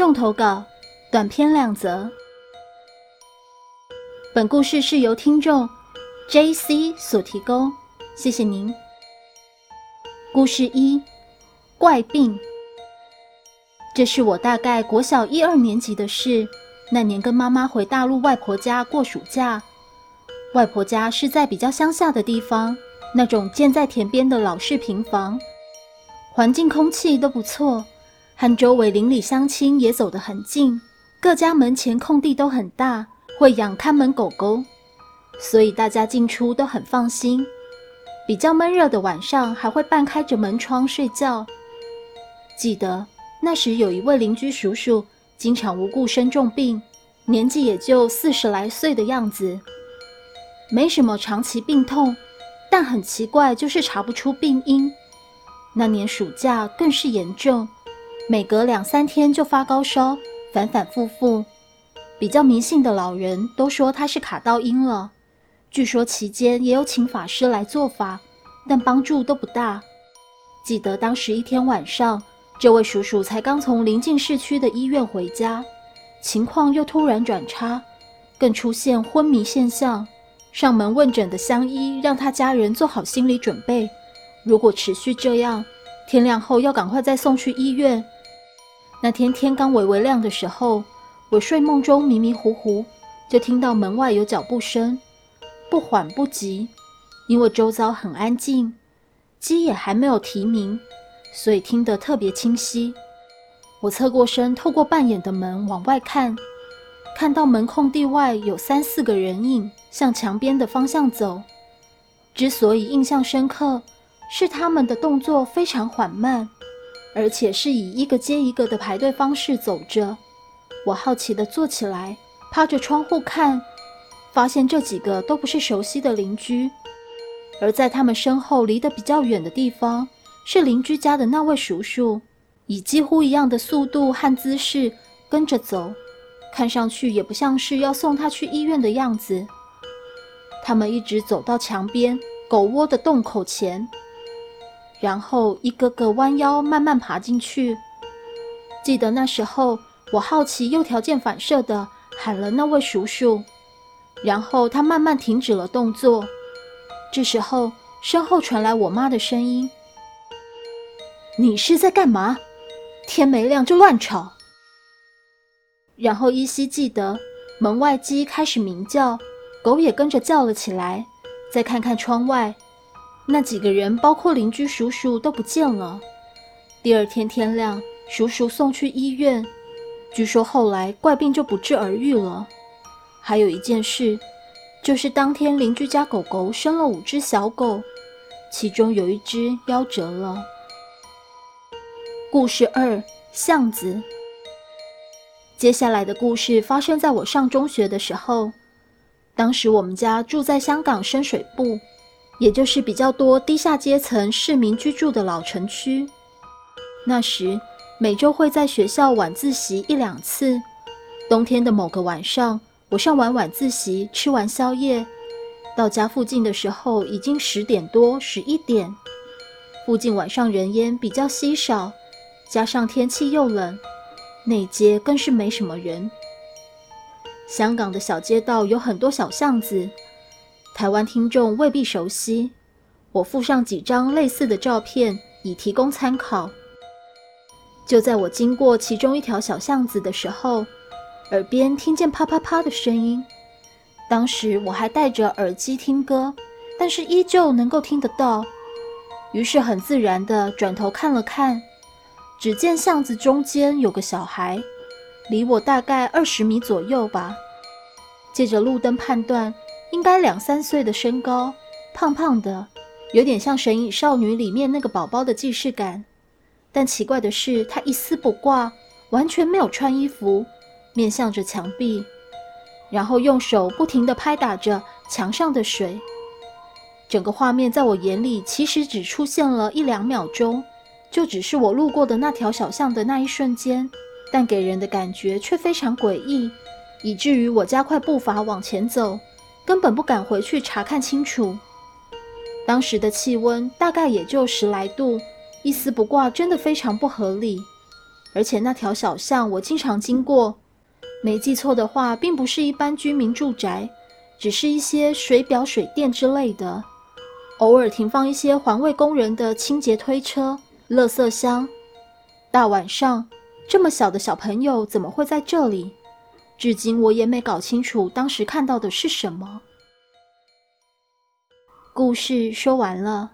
众投稿，短篇两则。本故事是由听众 J.C. 所提供，谢谢您。故事一：怪病。这是我大概国小一二年级的事。那年跟妈妈回大陆外婆家过暑假，外婆家是在比较乡下的地方，那种建在田边的老式平房，环境空气都不错，和周围邻里乡亲也走得很近，各家门前空地都很大，会养看门狗狗，所以大家进出都很放心。比较闷热的晚上，还会半开着门窗睡觉。记得那时有一位邻居叔叔。经常无故生重病，年纪也就四十来岁的样子，没什么长期病痛，但很奇怪，就是查不出病因。那年暑假更是严重，每隔两三天就发高烧，反反复复。比较迷信的老人都说他是卡到阴了，据说期间也有请法师来做法，但帮助都不大。记得当时一天晚上。这位叔叔才刚从临近市区的医院回家，情况又突然转差，更出现昏迷现象。上门问诊的乡医让他家人做好心理准备，如果持续这样，天亮后要赶快再送去医院。那天天刚微微亮的时候，我睡梦中迷迷糊糊，就听到门外有脚步声，不缓不急，因为周遭很安静，鸡也还没有啼鸣。所以听得特别清晰。我侧过身，透过半掩的门往外看，看到门空地外有三四个人影向墙边的方向走。之所以印象深刻，是他们的动作非常缓慢，而且是以一个接一个的排队方式走着。我好奇地坐起来，趴着窗户看，发现这几个都不是熟悉的邻居，而在他们身后离得比较远的地方。是邻居家的那位叔叔，以几乎一样的速度和姿势跟着走，看上去也不像是要送他去医院的样子。他们一直走到墙边狗窝的洞口前，然后一个个弯腰慢慢爬进去。记得那时候，我好奇又条件反射的喊了那位叔叔，然后他慢慢停止了动作。这时候，身后传来我妈的声音。你是在干嘛？天没亮就乱吵。然后依稀记得，门外鸡开始鸣叫，狗也跟着叫了起来。再看看窗外，那几个人，包括邻居叔叔都不见了。第二天天亮，叔叔送去医院，据说后来怪病就不治而愈了。还有一件事，就是当天邻居家狗狗生了五只小狗，其中有一只夭折了。故事二：巷子。接下来的故事发生在我上中学的时候。当时我们家住在香港深水埗，也就是比较多低下阶层市民居住的老城区。那时每周会在学校晚自习一两次。冬天的某个晚上，我上完晚自习，吃完宵夜，到家附近的时候已经十点多、十一点。附近晚上人烟比较稀少。加上天气又冷，那街更是没什么人。香港的小街道有很多小巷子，台湾听众未必熟悉，我附上几张类似的照片以提供参考。就在我经过其中一条小巷子的时候，耳边听见啪啪啪的声音。当时我还戴着耳机听歌，但是依旧能够听得到，于是很自然地转头看了看。只见巷子中间有个小孩，离我大概二十米左右吧。借着路灯判断，应该两三岁的身高，胖胖的，有点像《神隐少女》里面那个宝宝的既视感。但奇怪的是，他一丝不挂，完全没有穿衣服，面向着墙壁，然后用手不停地拍打着墙上的水。整个画面在我眼里，其实只出现了一两秒钟。就只是我路过的那条小巷的那一瞬间，但给人的感觉却非常诡异，以至于我加快步伐往前走，根本不敢回去查看清楚。当时的气温大概也就十来度，一丝不挂真的非常不合理。而且那条小巷我经常经过。没记错的话，并不是一般居民住宅，只是一些水表、水电之类的。偶尔停放一些环卫工人的清洁推车、垃圾箱。大晚上，这么小的小朋友怎么会在这里？至今我也没搞清楚当时看到的是什么。故事说完了。